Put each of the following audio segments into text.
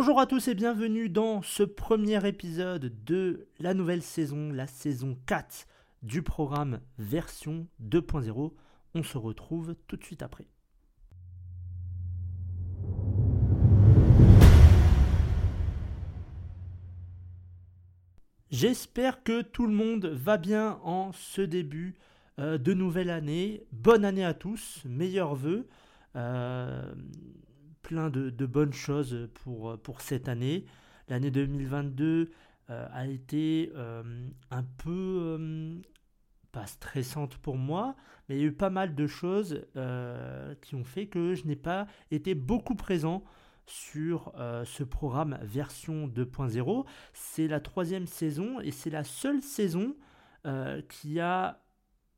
Bonjour à tous et bienvenue dans ce premier épisode de la nouvelle saison, la saison 4 du programme version 2.0. On se retrouve tout de suite après. J'espère que tout le monde va bien en ce début euh, de nouvelle année. Bonne année à tous, meilleurs voeux. Euh, plein de, bonnes choses pour, pour cette année. L'année 2022 euh, a été euh, un peu, euh, pas stressante pour moi, mais il y a eu pas mal de choses qui ont fait que je n'ai pas été beaucoup présent sur ce programme version 2.0. C'est la troisième saison et c'est la seule saison qui a,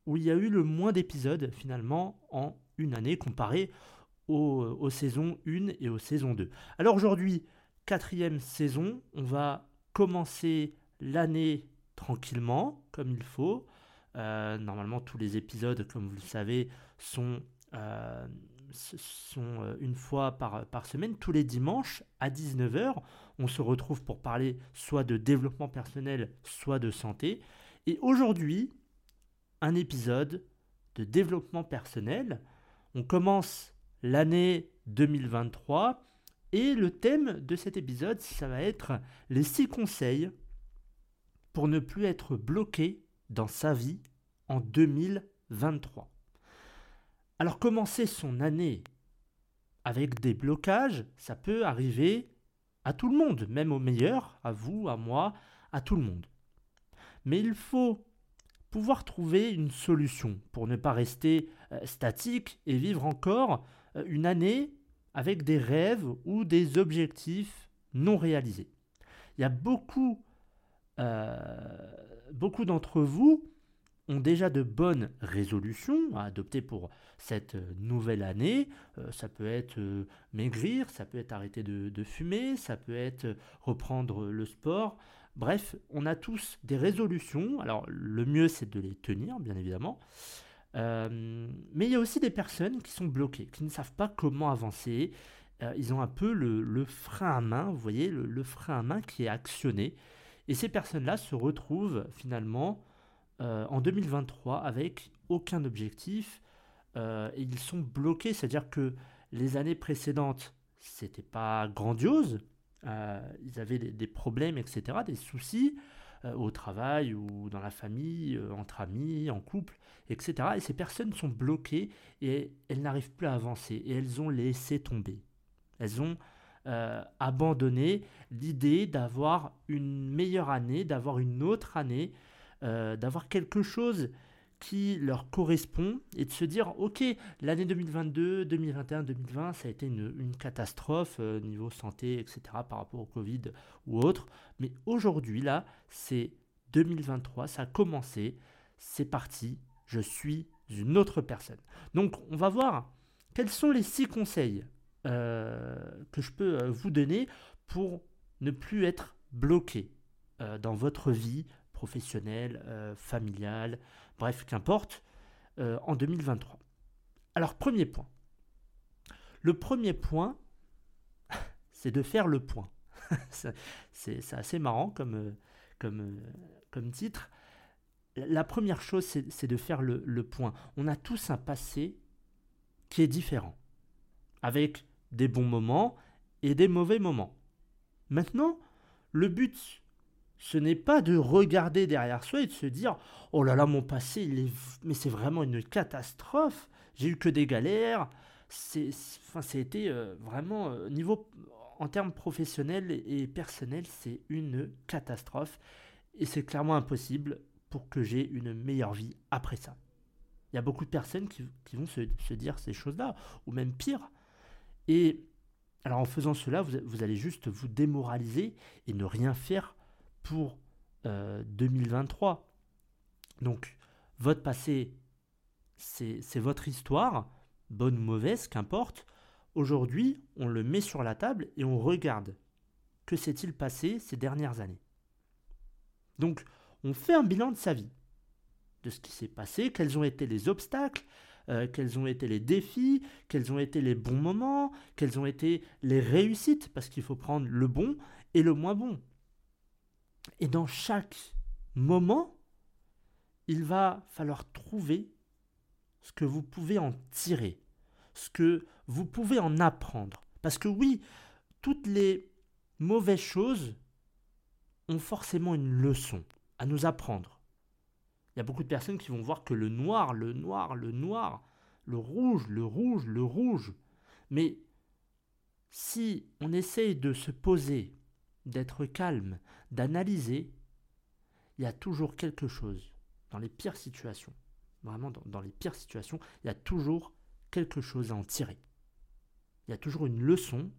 où il y a eu le moins d'épisodes finalement en une année comparé aux, saisons 1 et aux saisons 2. Alors aujourd'hui, quatrième saison, on va commencer l'année tranquillement, comme il faut. Euh, normalement, tous les épisodes, comme vous le savez, sont, euh, sont euh, une fois par, par semaine, tous les dimanches à 19h. On se retrouve pour parler soit de développement personnel, soit de santé. Et aujourd'hui, un épisode de développement personnel. On commence l'année 2023. Et le thème de cet épisode, ça va être les six conseils pour ne plus être bloqué dans sa vie en 2023. Alors commencer son année avec des blocages, ça peut arriver à tout le monde, même au meilleur, à vous, à moi, à tout le monde. Mais il faut pouvoir trouver une solution pour ne pas rester euh, statique et vivre encore une année avec des rêves ou des objectifs non réalisés. Il y a beaucoup, euh, beaucoup d'entre vous ont déjà de bonnes résolutions à adopter pour cette nouvelle année. Euh, ça peut être maigrir, ça peut être arrêter de, fumer, ça peut être reprendre le sport. Bref, on a tous des résolutions. Alors le mieux c'est de les tenir, bien évidemment. Euh, mais il y a aussi des personnes qui sont bloquées, qui ne savent pas comment avancer. Euh, ils ont un peu le, frein à main, vous voyez, le, frein à main qui est actionné. Et ces personnes-là se retrouvent finalement euh, en 2023 avec aucun objectif. ils sont bloqués, c'est-à-dire que les années précédentes, c'était pas grandiose. ils avaient des problèmes, etc., des soucis. Euh, au travail ou dans la famille, euh, entre amis, en couple, etc. Et ces personnes sont bloquées et elles n'arrivent plus à avancer et elles ont laissé tomber. Elles ont euh, abandonné l'idée d'avoir une meilleure année, d'avoir une autre année, d'avoir quelque chose qui leur correspond et de se dire ok l'année 2022 2021 2020 ça a été une, catastrophe euh, niveau santé etc par rapport au covid ou autre. Mais aujourd'hui là c'est 2023 ça a commencé c'est parti je suis une autre personne. Donc on va voir quels sont les six conseils euh, que je peux euh, vous donner pour ne plus être bloqué dans votre vie professionnelle familiale bref, qu'importe, euh, en 2023. Alors, premier point. Le premier point, c'est de faire le point. c'est assez marrant comme, euh, euh, comme titre. La première chose, c'est de faire le point. On a tous un passé qui est différent, avec des bons moments et des mauvais moments. Maintenant, le but ce n'est pas de regarder derrière soi et de se dire oh là là mon passé il est mais c'est vraiment une catastrophe. J'ai eu que des galères. C'est enfin été euh, vraiment euh, niveau en termes professionnels et personnels c'est une catastrophe. Et c'est clairement impossible pour que j'ai une meilleure vie après ça. Il y a beaucoup de personnes qui, vont se, dire ces choses là ou même pire. Et alors en faisant cela vous, vous allez juste vous démoraliser et ne rien faire pour 2023. Euh, Donc, votre passé, c'est votre histoire, bonne ou mauvaise, qu'importe. Aujourd'hui, on le met sur la table et on regarde que s'est-il passé ces dernières années. Donc, on fait un bilan de sa vie, de ce qui s'est passé, quels ont été les obstacles, euh, quels ont été les défis, quels ont été les bons moments, quelles ont été les réussites, parce qu'il faut prendre le bon et le moins bon. Et dans chaque moment, il va falloir trouver ce que vous pouvez en tirer, ce que vous pouvez en apprendre. Parce que oui, toutes les mauvaises choses ont forcément une leçon à nous apprendre. Il y a beaucoup de personnes qui vont voir que le noir, le noir, le noir, le rouge, le rouge, le rouge. Mais si on essaye de se poser, d'être calme, d'analyser, il y a toujours quelque chose dans les pires situations. Vraiment, dans, les pires situations, il y a toujours quelque chose à en tirer. Il y a toujours une leçon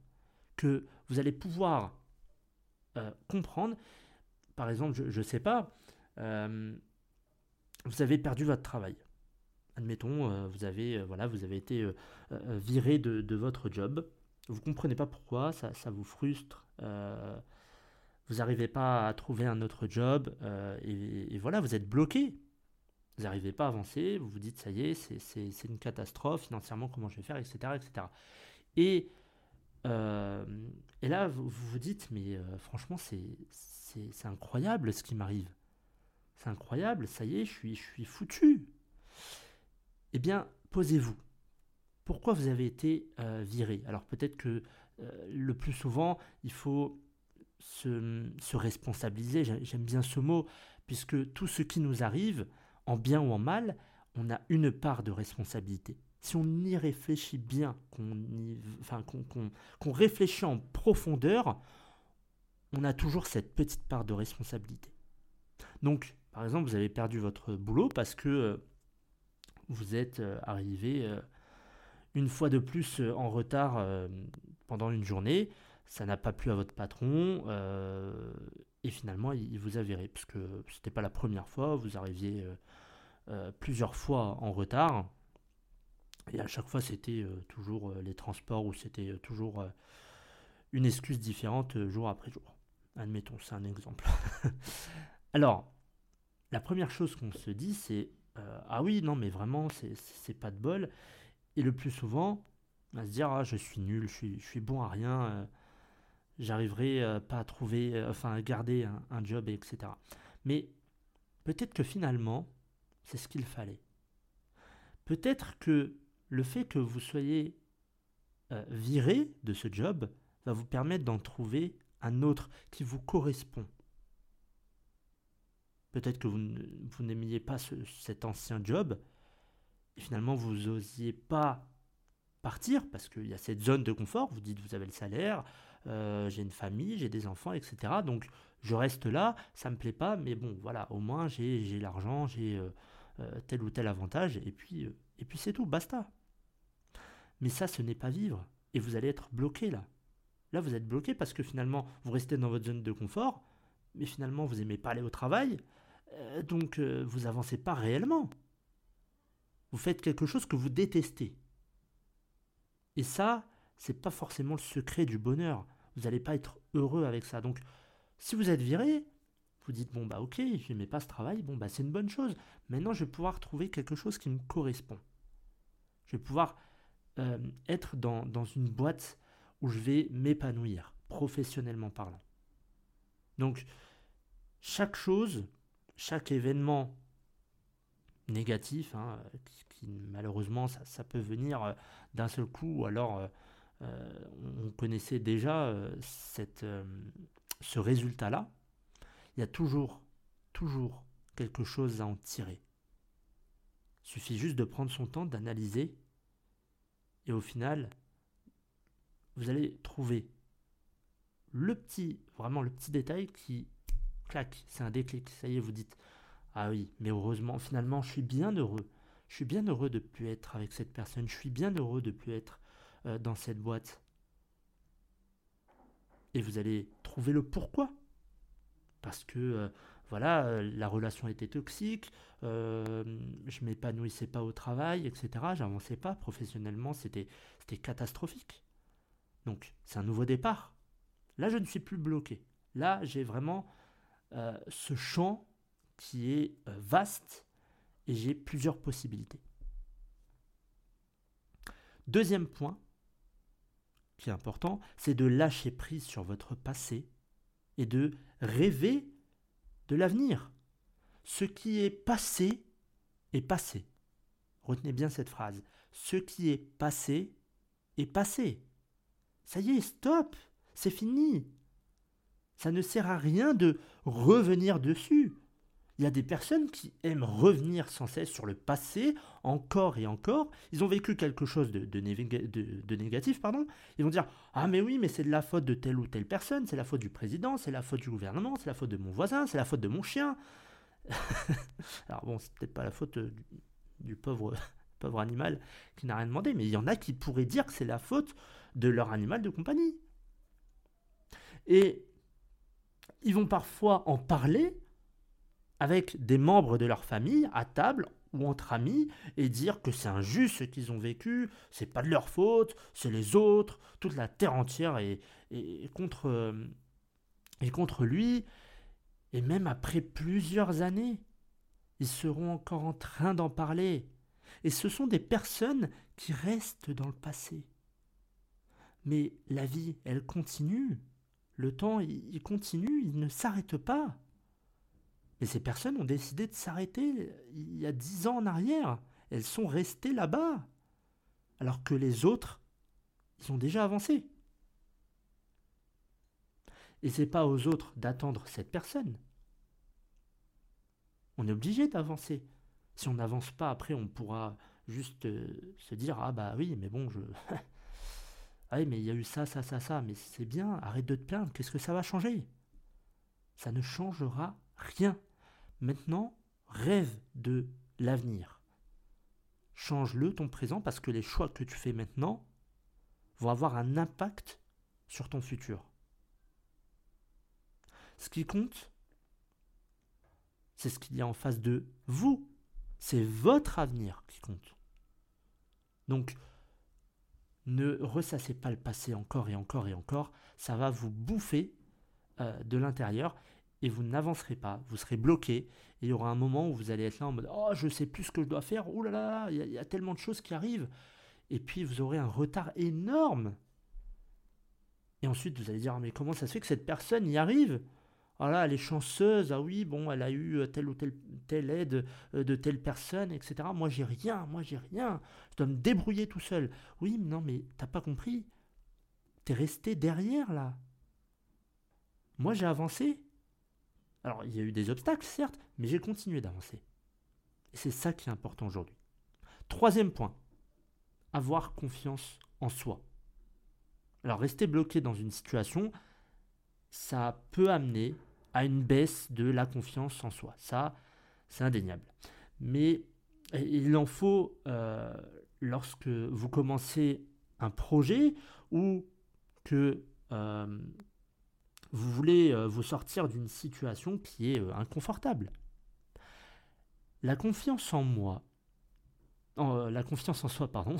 que vous allez pouvoir euh, comprendre. Par exemple, je ne sais pas, euh, vous avez perdu votre travail. Admettons, euh, vous, avez, voilà, vous avez été viré de, votre job. Vous ne comprenez pas pourquoi, ça, vous frustre. Vous n'arrivez pas à trouver un autre job. Et, et, voilà, vous êtes bloqué. Vous n'arrivez pas à avancer. Vous vous dites, ça y est, c'est une catastrophe financièrement, comment je vais faire, etc. etc. Et euh, et là, vous vous dites, mais euh, franchement, c'est incroyable ce qui m'arrive. C'est incroyable, ça y est, je suis, foutu. Eh bien, posez-vous. Pourquoi vous avez été euh, viré? Alors peut-être que le plus souvent, il faut se, se responsabiliser. J'aime bien ce mot, puisque tout ce qui nous arrive, en bien ou en mal, on a une part de responsabilité si on y réfléchit bien, qu'on réfléchit en profondeur, on a toujours cette petite part de responsabilité. Donc, par exemple, vous avez perdu votre boulot parce que euh, vous êtes euh, arrivé euh, une fois de plus en retard pendant une journée, ça n'a pas plu à votre patron, et finalement, il, vous a viré, parce que ce n'était pas la première fois, vous arriviez plusieurs fois en retard, et à chaque fois, c'était euh, toujours euh, les transports ou c'était euh, toujours une excuse différente jour après jour. Admettons, c'est un exemple. Alors, la première chose qu'on se dit, c'est Ah oui, non, mais vraiment, c'est pas de bol. Et le plus souvent, va se dire Ah, je suis nul, je suis, bon à rien, j'arriverai pas à trouver, enfin, à garder un, job, etc. Mais peut-être que finalement, c'est ce qu'il fallait. Peut-être que le fait que vous soyez euh, viré de ce job va vous permettre d'en trouver un autre qui vous correspond. Peut-être que vous, n'aimiez pas cet ancien job et finalement vous n'osiez pas partir parce qu'il y a cette zone de confort. Vous dites vous avez le salaire, euh, j'ai une famille, j'ai des enfants, etc. Donc je reste là, ça me plaît pas, mais bon voilà, au moins j'ai l'argent, j'ai euh, tel ou tel avantage et puis et puis c'est tout, basta. Mais ça, ce n'est pas vivre. Et vous allez être bloqué là. Là, vous êtes bloqué parce que finalement, vous restez dans votre zone de confort, mais finalement, vous n'aimez pas aller au travail, euh, donc euh, vous avancez pas réellement. Vous faites quelque chose que vous détestez. Et ça, c'est pas forcément le secret du bonheur. Vous n'allez pas être heureux avec ça. Donc, si vous êtes viré, vous dites bon bah ok, je n'aimais pas ce travail, bon bah c'est une bonne chose. Maintenant, je vais pouvoir trouver quelque chose qui me correspond. Je vais pouvoir euh, être dans, dans une boîte où je vais m'épanouir, professionnellement parlant. Donc, chaque chose, chaque événement négatif, hein, malheureusement ça, peut venir euh, d'un seul coup, ou alors euh, on connaissait déjà ce résultat-là, il y a toujours, toujours quelque chose à en tirer. Il suffit juste de prendre son temps, d'analyser et au final, vous allez trouver le petit, vraiment le petit détail qui claque, c'est un déclic. Ça y est, vous dites Ah oui, mais heureusement, finalement, je suis bien heureux. Je suis bien heureux de ne plus être avec cette personne. Je suis bien heureux de ne plus être euh, dans cette boîte. Et vous allez trouver le pourquoi. Parce que euh, voilà, euh, la relation était toxique, je m'épanouissais pas au travail, etc. J'avançais pas professionnellement, c'était catastrophique. Donc c'est un nouveau départ. Là, je ne suis plus bloqué. Là, j'ai vraiment ce champ qui est vaste et j'ai plusieurs possibilités. Deuxième point, qui est important, c'est de lâcher prise sur votre passé et de rêver de l'avenir. Ce qui est passé est passé. Retenez bien cette phrase. Ce qui est passé est passé. Ça y est, stop, c'est fini. Ça ne sert à rien de revenir dessus. Il y a des personnes qui aiment revenir sans cesse sur le passé, encore et encore. Ils ont vécu quelque chose de, négatif, pardon. Ils vont dire Ah, mais oui, mais c'est de la faute de telle ou telle personne, c'est la faute du président, c'est la faute du gouvernement, c'est la faute de mon voisin, c'est la faute de mon chien. Alors bon, c'est peut-être pas la faute euh, du, pauvre animal qui n'a rien demandé, mais il y en a qui pourraient dire que c'est la faute de leur animal de compagnie. Et ils vont parfois en parler avec des membres de leur famille à table ou entre amis et dire que c'est injuste ce qu'ils ont vécu, c'est pas de leur faute, c'est les autres, toute la terre entière est, contre, est contre lui. Et même après plusieurs années, ils seront encore en train d'en parler. Et ce sont des personnes qui restent dans le passé. Mais la vie, elle continue. Le temps, il continue, il ne s'arrête pas. Mais ces personnes ont décidé de s'arrêter il y a dix ans en arrière. Elles sont restées là-bas. Alors que les autres, ils ont déjà avancé. Et c'est pas aux autres d'attendre cette personne. On est obligé d'avancer. Si on n'avance pas, après, on pourra juste euh, se dire Ah bah oui, mais bon, je. oui, mais il y a eu ça, ça, ça, ça. Mais c'est bien, arrête de te plaindre. Qu'est-ce que ça va changer? Ça ne changera rien. Maintenant, rêve de l'avenir. Change-le ton présent parce que les choix que tu fais maintenant vont avoir un impact sur ton futur. Ce qui compte, c'est ce qu'il y a en face de vous. C'est votre avenir qui compte. Donc, ne ressassez pas le passé encore et encore et encore. Ça va vous bouffer euh, de l'intérieur et vous n'avancerez pas, vous serez bloqué, et il y aura un moment où vous allez être là en mode Oh, je sais plus ce que je dois faire, oh là là, il y, a tellement de choses qui arrivent, et puis vous aurez un retard énorme. Et ensuite, vous allez dire Mais comment ça se fait que cette personne y arrive? Ah là, elle est chanceuse, ah oui, bon, elle a eu euh, telle ou telle, telle aide euh, de telle personne, etc. Moi, j'ai rien, moi, j'ai rien. Je dois me débrouiller tout seul. Oui, mais non, mais t'as pas compris. T'es resté derrière, là. Moi, j'ai avancé. Alors, il y a eu des obstacles, certes, mais j'ai continué d'avancer. Et c'est ça qui est important aujourd'hui. Troisième point, avoir confiance en soi. Alors, rester bloqué dans une situation, ça peut amener à une baisse de la confiance en soi. Ça, c'est indéniable. Mais il en faut euh, lorsque vous commencez un projet ou que euh, vous voulez euh, vous sortir d'une situation qui est euh, inconfortable. La confiance en moi, euh, la confiance en soi, pardon,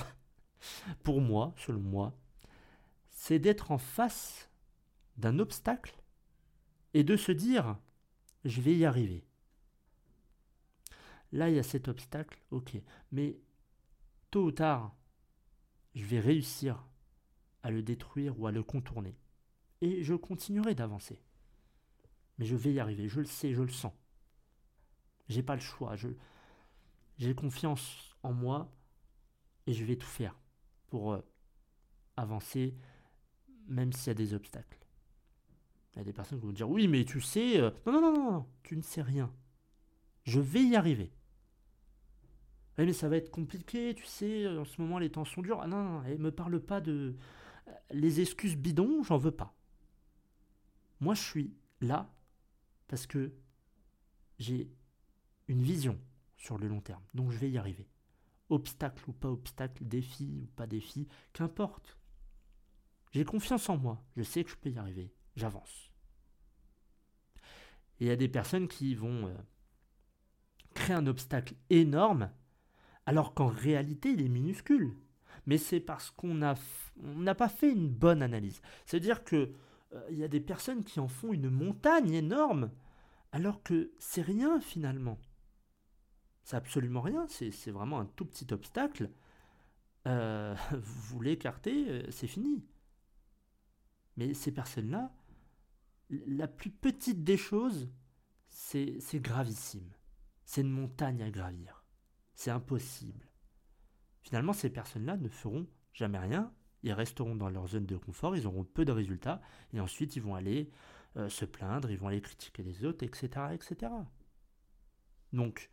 pour moi, selon moi, c'est d'être en face d'un obstacle et de se dire je vais y arriver. Là, il y a cet obstacle, ok, mais tôt ou tard, je vais réussir à le détruire ou à le contourner et je continuerai d'avancer. Mais je vais y arriver, je le sais, je le sens. J'ai pas le choix, j'ai confiance en moi et je vais tout faire pour euh, avancer même s'il y a des obstacles. Il y a des personnes qui vont dire oui, mais tu sais, euh, non, non, non, non, tu ne sais rien. Je vais y arriver. Mais ça va être compliqué, tu sais, en ce moment les temps sont durs. Ah non, non, non, me parle pas de les excuses bidons, j'en veux pas. Moi, je suis là parce que j'ai une vision sur le long terme. Donc, je vais y arriver. Obstacle ou pas obstacle, défi ou pas défi, qu'importe. J'ai confiance en moi. Je sais que je peux y arriver. J'avance. Et il y a des personnes qui vont euh, créer un obstacle énorme alors qu'en réalité, il est minuscule. Mais c'est parce qu'on n'a pas fait une bonne analyse. C'est-à-dire que il y a des personnes qui en font une montagne énorme, alors que c'est rien finalement. C'est absolument rien, c'est vraiment un tout petit obstacle. euh, vous l'écartez, euh, c'est fini. Mais ces personnes-là, la plus petite des choses, c'est gravissime. C'est une montagne à gravir. C'est impossible. Finalement, ces personnes-là ne feront jamais rien. Ils resteront dans leur zone de confort, ils auront peu de résultats, et ensuite ils vont aller euh, se plaindre, ils vont aller critiquer les autres, etc., etc. Donc,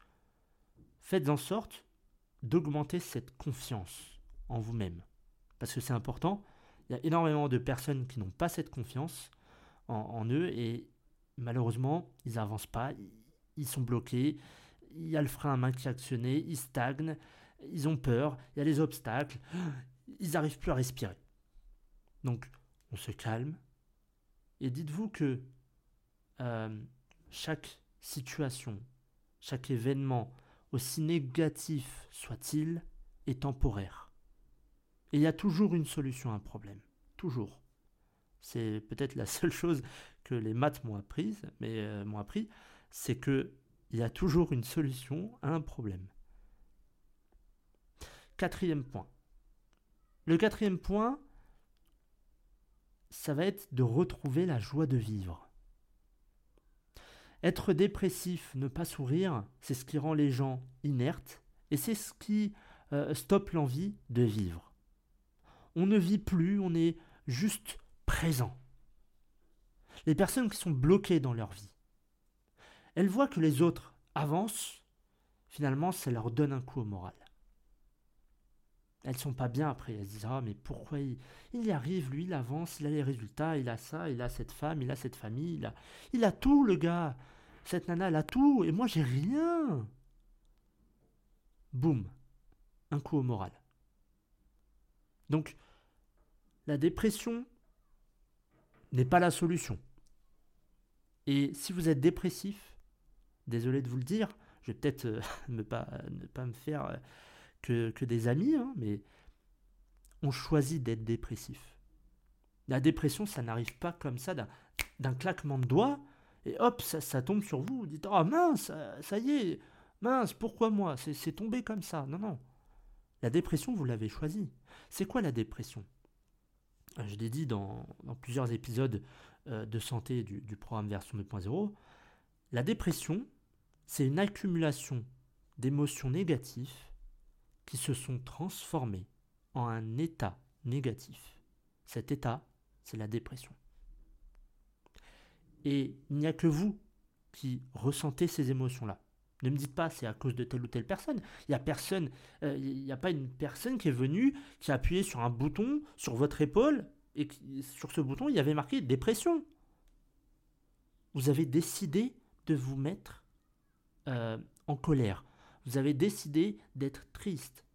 faites en sorte d'augmenter cette confiance en vous-même. Parce que c'est important. Il y a énormément de personnes qui n'ont pas cette confiance en, eux et malheureusement, ils n'avancent pas, ils sont bloqués, il y a le frein à main qui est actionné, ils stagnent, ils ont peur, il y a les obstacles, ils n'arrivent plus à respirer. Donc, on se calme et dites-vous que euh, chaque situation, chaque événement, aussi négatif soit-il, est temporaire. Et il y a toujours une solution à un problème. Toujours. C'est peut-être la seule chose que les maths m'ont apprise, mais euh, m'ont appris, c'est que il y a toujours une solution à un problème. Quatrième point. Le quatrième point, ça va être de retrouver la joie de vivre. Être dépressif, ne pas sourire, c'est ce qui rend les gens inertes et c'est ce qui euh, stoppe l'envie de vivre. On ne vit plus, on est juste présent. Les personnes qui sont bloquées dans leur vie, elles voient que les autres avancent, finalement ça leur donne un coup au moral. Elles sont pas bien après, elles se disent Ah mais pourquoi il, y arrive, lui, il avance, il a les résultats, il a ça, il a cette femme, il a cette famille, il a, il a tout le gars. Cette nana, elle a tout, et moi j'ai rien. Boum, un coup au moral. Donc, la dépression n'est pas la solution. Et si vous êtes dépressif, désolé de vous le dire, je vais peut-être euh, ne, pas, ne pas me faire euh, que, des amis, hein, mais on choisit d'être dépressif. La dépression, ça n'arrive pas comme ça d'un claquement de doigts, et hop, ça, tombe sur vous. Vous dites, oh mince, ça y est, mince, pourquoi moi? C'est tombé comme ça. Non, non. La dépression, vous l'avez choisie. C'est quoi la dépression? Euh, Je l'ai dit dans, dans, plusieurs épisodes euh, de santé du, du programme version 2.0. La dépression, c'est une accumulation d'émotions négatives qui se sont transformés en un état négatif. Cet état, c'est la dépression. Et il n'y a que vous qui ressentez ces émotions-là. Ne me dites pas c'est à cause de telle ou telle personne. Il n'y a euh, a pas une personne qui est venue, qui a appuyé sur un bouton sur votre épaule et sur ce bouton il y avait marqué dépression. Vous avez décidé de vous mettre euh, en colère, vous avez décidé d'être triste.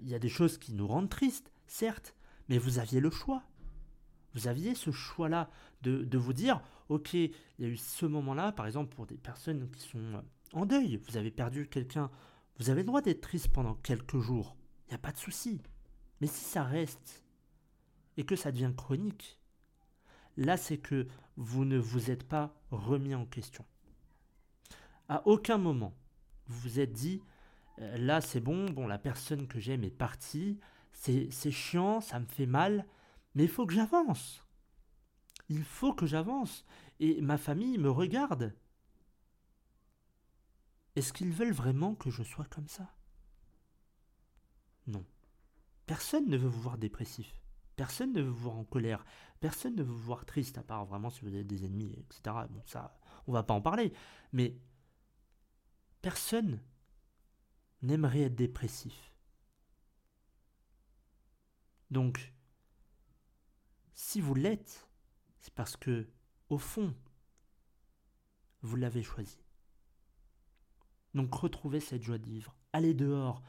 il y a des choses qui nous rendent tristes, certes, mais vous aviez le choix. Vous aviez ce choix-là de, de, vous dire, ok, il y a eu ce moment-là, par exemple pour des personnes qui sont euh, en deuil, vous avez perdu quelqu'un, vous avez le droit d'être triste pendant quelques jours, il n'y a pas de souci. Mais si ça reste et que ça devient chronique, là c'est que vous ne vous êtes pas remis en question. À aucun moment, vous vous êtes dit, euh, là c'est bon, bon, la personne que j'aime est partie, c'est chiant, ça me fait mal, mais il faut que j'avance. Il faut que j'avance. Et ma famille me regarde. Est-ce qu'ils veulent vraiment que je sois comme ça? Non. Personne ne veut vous voir dépressif. Personne ne veut vous voir en colère. Personne ne veut vous voir triste, à part vraiment si vous avez des ennemis, etc. Bon, ça, on va pas en parler. Mais Personne n'aimerait être dépressif. Donc, si vous l'êtes, c'est parce que, au fond, vous l'avez choisi. Donc retrouvez cette joie de vivre. Allez dehors.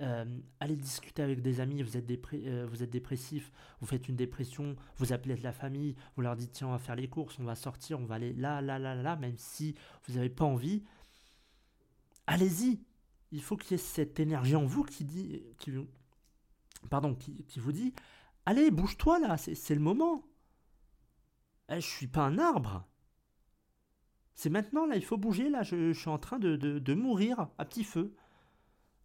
Euh, allez discuter avec des amis, vous êtes, euh, vous êtes dépressif, vous faites une dépression, vous appelez la famille, vous leur dites tiens on va faire les courses, on va sortir, on va aller là, là, là, là, même si vous n'avez pas envie, allez-y. Il faut qu'il y ait cette énergie en vous qui dit, qui, pardon, qui, vous dit, allez, bouge-toi là, c'est le moment. Je eh, je suis pas un arbre. C'est maintenant là, il faut bouger là. Je, suis en train de, mourir à petit feu.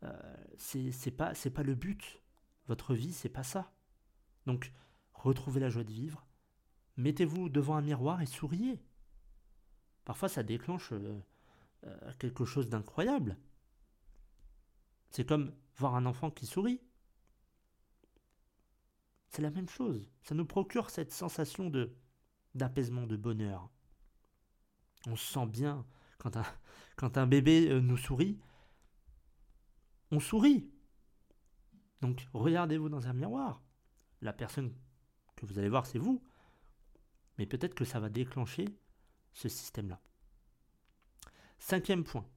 euh, c'est pas, pas le but. Votre vie, c'est pas ça. Donc, retrouvez la joie de vivre. Mettez-vous devant un miroir et souriez. Parfois, ça déclenche euh, euh, quelque chose d'incroyable. C'est comme voir un enfant qui sourit. C'est la même chose. Ça nous procure cette sensation de d'apaisement, de bonheur. On se sent bien quand un, bébé euh, nous sourit. On sourit. Donc regardez-vous dans un miroir. La personne que vous allez voir, c'est vous. Mais peut-être que ça va déclencher ce système-là. Cinquième point,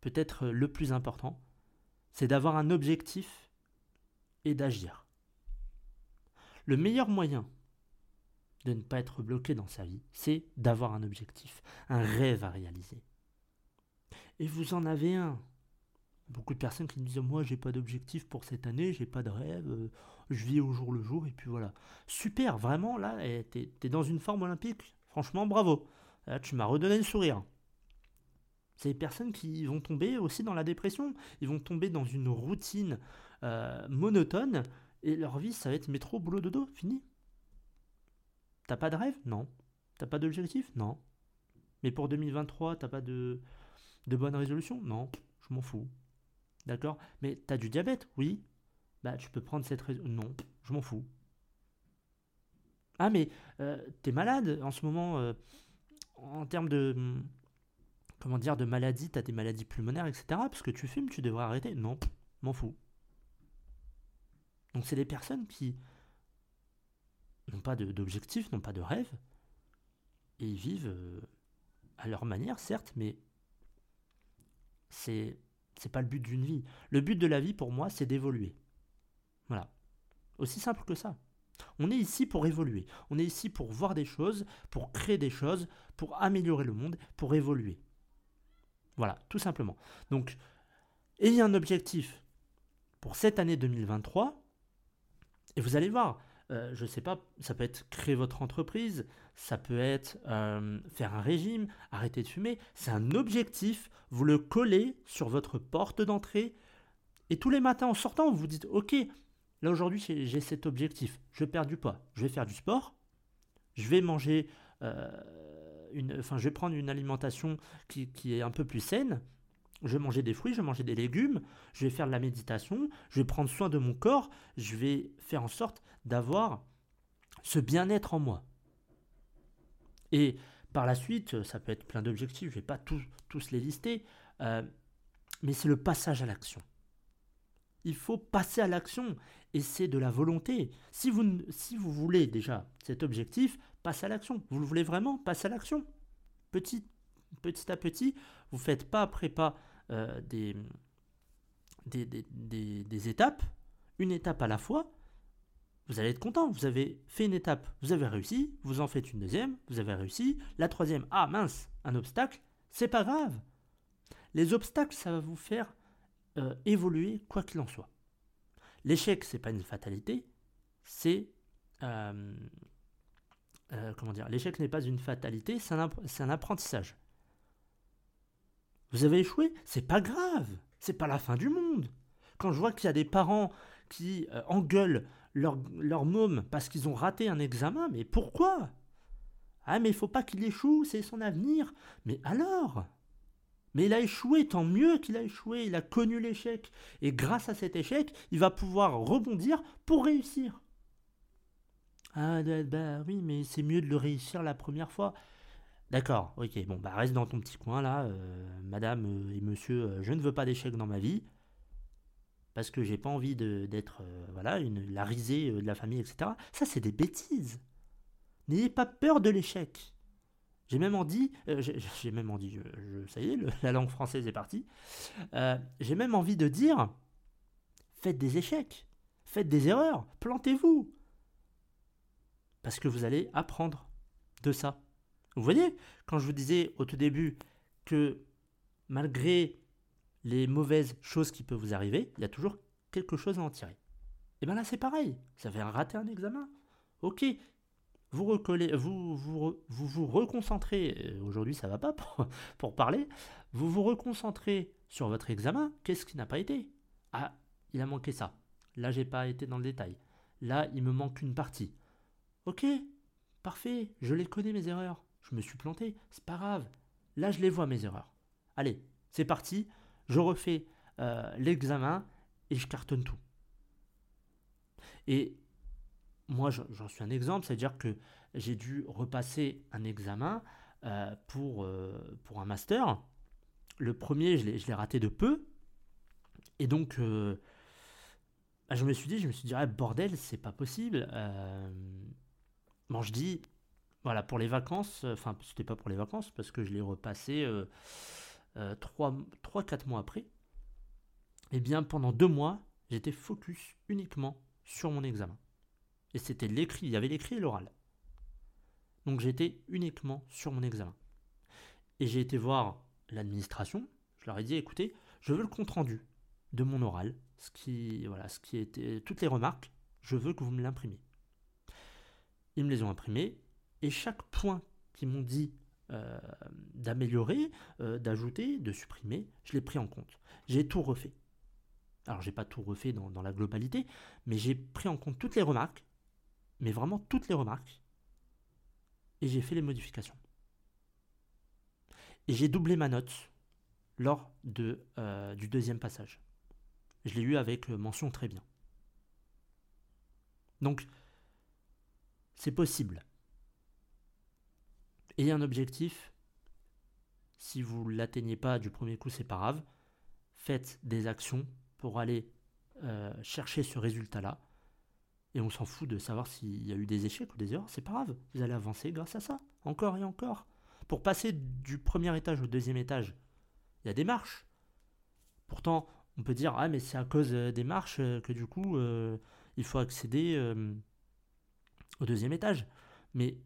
peut-être le plus important, c'est d'avoir un objectif et d'agir. Le meilleur moyen de ne pas être bloqué dans sa vie, c'est d'avoir un objectif, un rêve à réaliser. Et vous en avez un. Beaucoup de personnes qui me disent Moi, j'ai pas d'objectif pour cette année, j'ai pas de rêve, euh, je vis au jour le jour, et puis voilà. Super, vraiment, là, eh, tu es, dans une forme olympique. Franchement, bravo. Là, tu m'as redonné le sourire. C'est des personnes qui vont tomber aussi dans la dépression. Ils vont tomber dans une routine euh, monotone, et leur vie, ça va être métro, boulot, dodo, fini. T'as pas de rêve? Non. T'as pas d'objectif? Non. Mais pour 2023, t'as pas de, de bonne résolution Non. Je m'en fous. D'accord? Mais t'as du diabète? Oui. Bah, tu peux prendre cette résolution. Non. Je m'en fous. Ah, mais euh, t'es malade en ce moment. Euh, en termes de. Comment dire De maladie, t'as des maladies pulmonaires, etc. Parce que tu fumes, tu devrais arrêter. Non. M'en fous. Donc, c'est des personnes qui n'ont pas d'objectif, n'ont pas de rêve, et ils vivent euh, à leur manière, certes, mais c'est c'est pas le but d'une vie. Le but de la vie, pour moi, c'est d'évoluer. Voilà. Aussi simple que ça. On est ici pour évoluer. On est ici pour voir des choses, pour créer des choses, pour améliorer le monde, pour évoluer. Voilà, tout simplement. Donc, ayez un objectif pour cette année 2023, et vous allez voir, euh, je ne sais pas, ça peut être créer votre entreprise, ça peut être euh, faire un régime, arrêter de fumer. C'est un objectif, vous le collez sur votre porte d'entrée et tous les matins en sortant, vous vous dites Ok, là aujourd'hui j'ai cet objectif, je perds du poids, je vais faire du sport, je vais manger, euh, une, enfin je vais prendre une alimentation qui, qui est un peu plus saine, je vais manger des fruits, je vais manger des légumes, je vais faire de la méditation, je vais prendre soin de mon corps, je vais faire en sorte d'avoir ce bien-être en moi. Et par la suite, ça peut être plein d'objectifs, je ne vais pas tous, les lister, euh, mais c'est le passage à l'action. Il faut passer à l'action et c'est de la volonté. Si vous, si vous voulez déjà cet objectif, passez à l'action. Vous le voulez vraiment, passez à l'action. Petit, petit à petit, vous faites pas après pas euh, des, des étapes, une étape à la fois, vous allez être content. Vous avez fait une étape, vous avez réussi, vous en faites une deuxième, vous avez réussi, la troisième, ah mince, un obstacle, c'est pas grave. Les obstacles, ça va vous faire euh, évoluer quoi qu'il en soit. L'échec, c'est pas une fatalité, c'est euh, euh, comment dire L'échec n'est pas une fatalité, c'est un, apprentissage. Vous avez échoué, c'est pas grave, c'est pas la fin du monde. Quand je vois qu'il y a des parents qui engueulent leur, leur môme parce qu'ils ont raté un examen, mais pourquoi? Ah, mais il faut pas qu'il échoue, c'est son avenir. Mais alors? Mais il a échoué, tant mieux qu'il a échoué, il a connu l'échec. Et grâce à cet échec, il va pouvoir rebondir pour réussir. Ah, bah oui, mais c'est mieux de le réussir la première fois. D'accord, ok, bon, bah reste dans ton petit coin là, euh, madame euh, et monsieur, euh, je ne veux pas d'échec dans ma vie parce que j'ai pas envie d'être voilà la risée de la famille, etc. Ça, c'est des bêtises. N'ayez pas peur de l'échec. J'ai même en dit, euh, j'ai même en ça y est, la langue française est partie. j'ai même envie de dire, faites des échecs, faites des erreurs, plantez-vous, parce que vous allez apprendre de ça. Vous voyez, quand je vous disais au tout début que malgré les mauvaises choses qui peuvent vous arriver, il y a toujours quelque chose à en tirer. Et bien là, c'est pareil. Ça fait rater un examen. Ok, vous vous reconcentrez, aujourd'hui ça va pas pour, pour, parler, vous vous reconcentrez sur votre examen, qu'est-ce qui n'a pas été? Ah, il a manqué ça. Là, j'ai pas été dans le détail. Là, il me manque une partie. Ok, parfait, je les connais mes erreurs. Je me suis planté, c'est pas grave. Là, je les vois mes erreurs. Allez, c'est parti, je refais euh, l'examen et je cartonne tout. Et moi, j'en suis un exemple, c'est-à-dire que j'ai dû repasser un examen euh, pour, euh, pour un master. Le premier, je l'ai raté de peu. Et donc, bah, je me suis dit, je me suis dit, ah, bordel, c'est pas possible. bon, je dis, voilà, pour les vacances, enfin, c'était pas pour les vacances, parce que je l'ai repassé 3-4 mois après. Eh bien, pendant deux mois, j'étais focus uniquement sur mon examen. Et c'était l'écrit, il y avait l'écrit et l'oral. Donc j'étais uniquement sur mon examen. Et j'ai été voir l'administration, je leur ai dit écoutez, je veux le compte rendu de mon oral, ce qui voilà, ce qui était toutes les remarques, je veux que vous me l'imprimiez. Ils me les ont imprimés et chaque point qu'ils m'ont dit euh, d'améliorer, euh, d'ajouter, de supprimer, je l'ai pris en compte. J'ai tout refait. Alors j'ai pas tout refait dans, la globalité, mais j'ai pris en compte toutes les remarques, mais vraiment toutes les remarques, et j'ai fait les modifications. Et j'ai doublé ma note lors de, euh, du deuxième passage. Je l'ai eu avec euh, mention très bien. Donc, c'est possible. Ayez un objectif. Si vous ne l'atteignez pas du premier coup, c'est pas grave. Faites des actions pour aller euh, chercher ce résultat-là. Et on s'en fout de savoir s'il y a eu des échecs ou des erreurs, c'est pas grave. Vous allez avancer grâce à ça, encore et encore. Pour passer du premier étage au deuxième étage, il y a des marches. Pourtant, on peut dire, ah mais c'est à cause euh, des marches euh, que du coup, il faut accéder au deuxième étage. Mais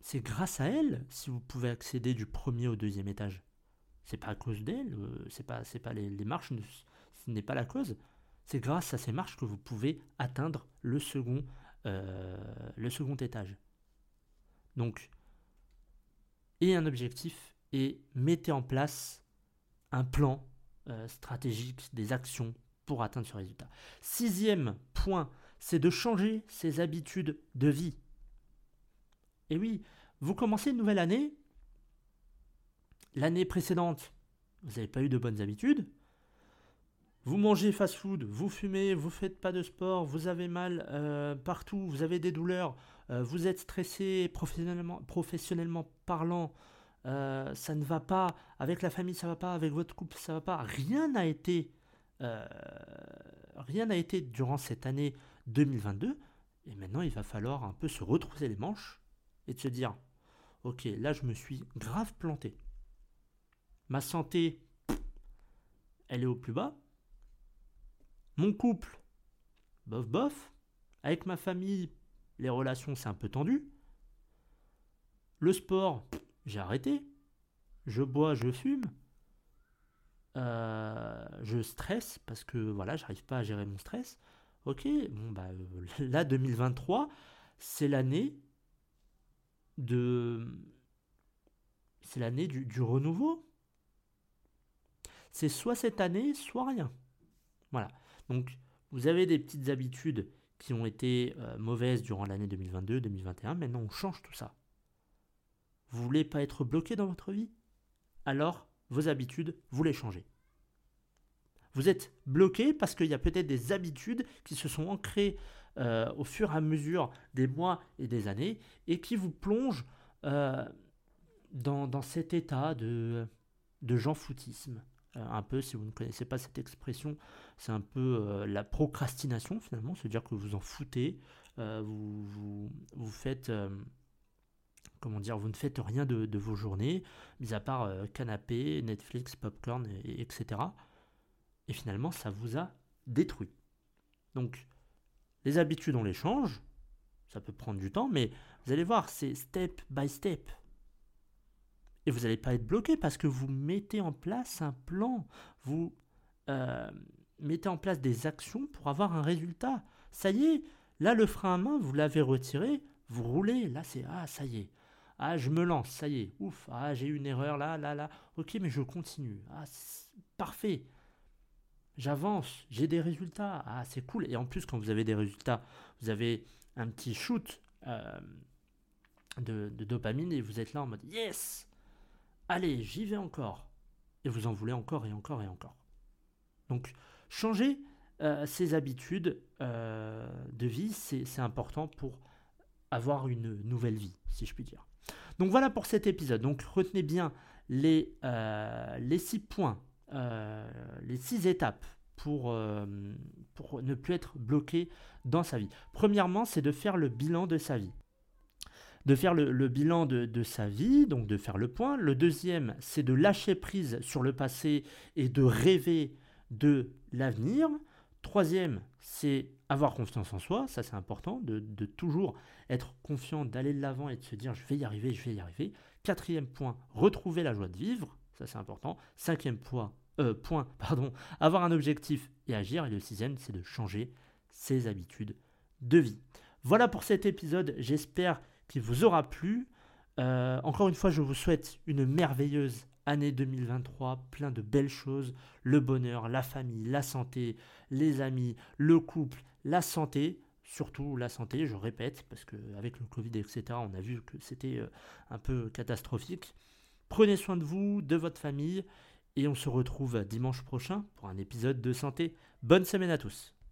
c'est grâce à elles si vous pouvez accéder du premier au deuxième étage. C'est pas à cause d'elles, c'est pas, pas les, les marches n'est pas la cause. C'est grâce à ces marches que vous pouvez atteindre le second, euh, étage. Donc, ayez un objectif et mettez en place un plan euh, stratégique, des actions pour atteindre ce résultat. Sixième point, c'est de changer ses habitudes de vie. Et oui, vous commencez une nouvelle année. L'année précédente, vous n'avez pas eu de bonnes habitudes. Vous mangez fast-food, vous fumez, vous faites pas de sport, vous avez mal euh, partout, vous avez des douleurs, euh, vous êtes stressé professionnellement, parlant, euh, ça ne va pas, avec la famille ça va pas, avec votre couple ça va pas, rien n'a été, rien n'a été durant cette année 2022. Et maintenant il va falloir un peu se retrousser les manches et de se dire, ok, là je me suis grave planté. Ma santé, elle est au plus bas mon couple, bof bof. Avec ma famille, les relations, c'est un peu tendu. Le sport, j'ai arrêté. Je bois, je fume. Euh, je stresse parce que voilà, j'arrive pas à gérer mon stress. Ok, bon bah euh, là 2023, c'est l'année de, c'est l'année du, du renouveau. C'est soit cette année, soit rien. Voilà. Donc, vous avez des petites habitudes qui ont été euh, mauvaises durant l'année 2022-2021. Maintenant, on change tout ça. Vous voulez pas être bloqué dans votre vie? Alors, vos habitudes, vous les changez. Vous êtes bloqué parce qu'il y a peut-être des habitudes qui se sont ancrées euh, au fur et à mesure des mois et des années et qui vous plongent euh, dans, dans, cet état de, de jean-foutisme, euh, un peu, si vous ne connaissez pas cette expression, c'est un peu euh, la procrastination finalement, c'est-à-dire que vous en foutez, euh, vous, faites, comment dire, vous ne faites rien de, vos journées, mis à part canapé, Netflix, popcorn, et, etc. Et finalement, ça vous a détruit. Donc, les habitudes, on les change, ça peut prendre du temps, mais vous allez voir, c'est step by step. Et vous n'allez pas être bloqué parce que vous mettez en place un plan, vous euh, mettez en place des actions pour avoir un résultat. Ça y est, là le frein à main, vous l'avez retiré, Vous roulez, là c'est ah ça y est. Ah je me lance, ça y est. Ouf, ah j'ai une erreur là, là, là. Ok mais je continue. Ah parfait. J'avance, j'ai des résultats. Ah c'est cool. Et en plus quand vous avez des résultats, vous avez un petit shoot euh, de, de dopamine et vous êtes là en mode yes. Allez, j'y vais encore. Et vous en voulez encore et encore et encore. Donc changer euh, ses habitudes euh, de vie, c'est important pour avoir une nouvelle vie, si je puis dire. Donc voilà pour cet épisode. Donc retenez bien les, euh, les six points, les six étapes pour, pour ne plus être bloqué dans sa vie. Premièrement, c'est de faire le bilan de sa vie de faire le, bilan de, sa vie, donc de faire le point. Le deuxième, c'est de lâcher prise sur le passé et de rêver de l'avenir. Troisième, c'est avoir confiance en soi, ça c'est important, de, toujours être confiant, d'aller de l'avant et de se dire je vais y arriver, je vais y arriver. Quatrième point, retrouver la joie de vivre, ça c'est important. Cinquième point, euh, point, pardon, avoir un objectif et agir. Et le sixième, c'est de changer ses habitudes de vie. Voilà pour cet épisode, j'espère qu'il vous aura plu. Euh, encore une fois, je vous souhaite une merveilleuse année 2023, plein de belles choses, le bonheur, la famille, la santé, les amis, le couple, la santé, surtout la santé, je répète, parce qu'avec le Covid, etc., on a vu que c'était euh, un peu catastrophique. Prenez soin de vous, de votre famille, et on se retrouve dimanche prochain pour un épisode de santé. Bonne semaine à tous